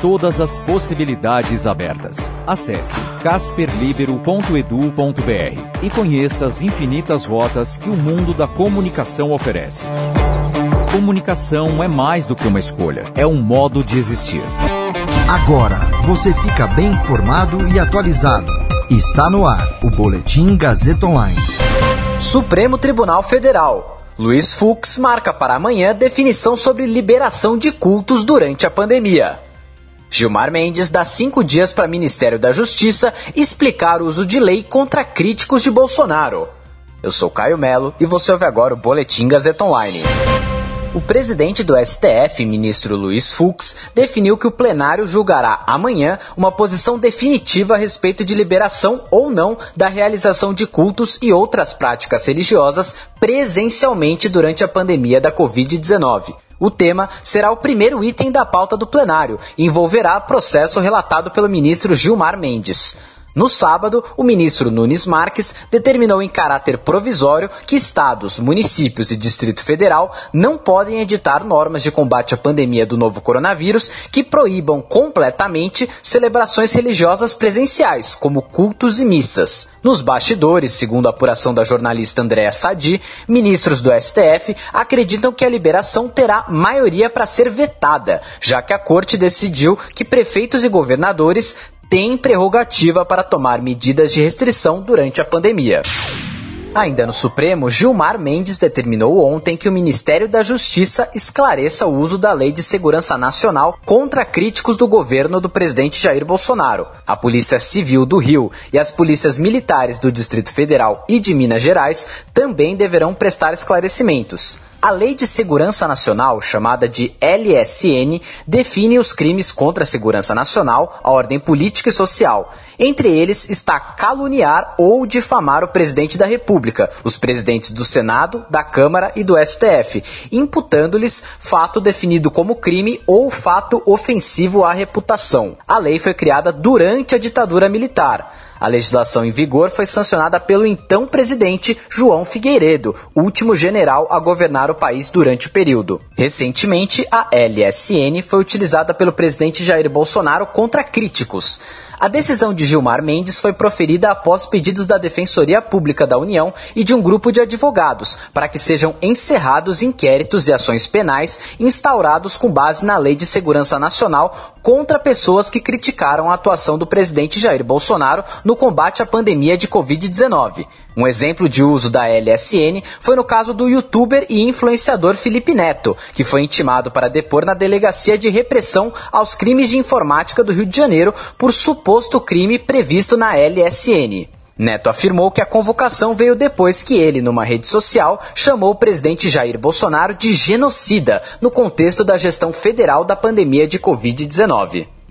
Todas as possibilidades abertas. Acesse casperlibero.edu.br e conheça as infinitas rotas que o mundo da comunicação oferece. Comunicação é mais do que uma escolha, é um modo de existir. Agora você fica bem informado e atualizado. Está no ar o Boletim Gazeta Online. Supremo Tribunal Federal. Luiz Fux marca para amanhã definição sobre liberação de cultos durante a pandemia. Gilmar Mendes dá cinco dias para Ministério da Justiça explicar o uso de lei contra críticos de Bolsonaro. Eu sou Caio Melo e você ouve agora o Boletim Gazeta Online. O presidente do STF, ministro Luiz Fux, definiu que o plenário julgará amanhã uma posição definitiva a respeito de liberação ou não da realização de cultos e outras práticas religiosas presencialmente durante a pandemia da Covid-19. O tema será o primeiro item da pauta do plenário e envolverá processo relatado pelo ministro Gilmar Mendes. No sábado, o ministro Nunes Marques determinou em caráter provisório que estados, municípios e Distrito Federal não podem editar normas de combate à pandemia do novo coronavírus que proíbam completamente celebrações religiosas presenciais, como cultos e missas. Nos bastidores, segundo a apuração da jornalista Andréa Sadi, ministros do STF acreditam que a liberação terá maioria para ser vetada, já que a corte decidiu que prefeitos e governadores tem prerrogativa para tomar medidas de restrição durante a pandemia. Ainda no Supremo, Gilmar Mendes determinou ontem que o Ministério da Justiça esclareça o uso da Lei de Segurança Nacional contra críticos do governo do presidente Jair Bolsonaro. A Polícia Civil do Rio e as polícias militares do Distrito Federal e de Minas Gerais também deverão prestar esclarecimentos. A Lei de Segurança Nacional, chamada de LSN, define os crimes contra a segurança nacional, a ordem política e social. Entre eles está caluniar ou difamar o presidente da República, os presidentes do Senado, da Câmara e do STF, imputando-lhes fato definido como crime ou fato ofensivo à reputação. A lei foi criada durante a ditadura militar. A legislação em vigor foi sancionada pelo então presidente João Figueiredo, último general a governar o país durante o período. Recentemente, a LSN foi utilizada pelo presidente Jair Bolsonaro contra críticos. A decisão de Gilmar Mendes foi proferida após pedidos da Defensoria Pública da União e de um grupo de advogados para que sejam encerrados inquéritos e ações penais instaurados com base na Lei de Segurança Nacional contra pessoas que criticaram a atuação do presidente Jair Bolsonaro no combate à pandemia de Covid-19. Um exemplo de uso da LSN foi no caso do youtuber e influenciador Felipe Neto, que foi intimado para depor na Delegacia de Repressão aos Crimes de Informática do Rio de Janeiro por suposto crime previsto na LSN. Neto afirmou que a convocação veio depois que ele, numa rede social, chamou o presidente Jair Bolsonaro de genocida no contexto da gestão federal da pandemia de Covid-19.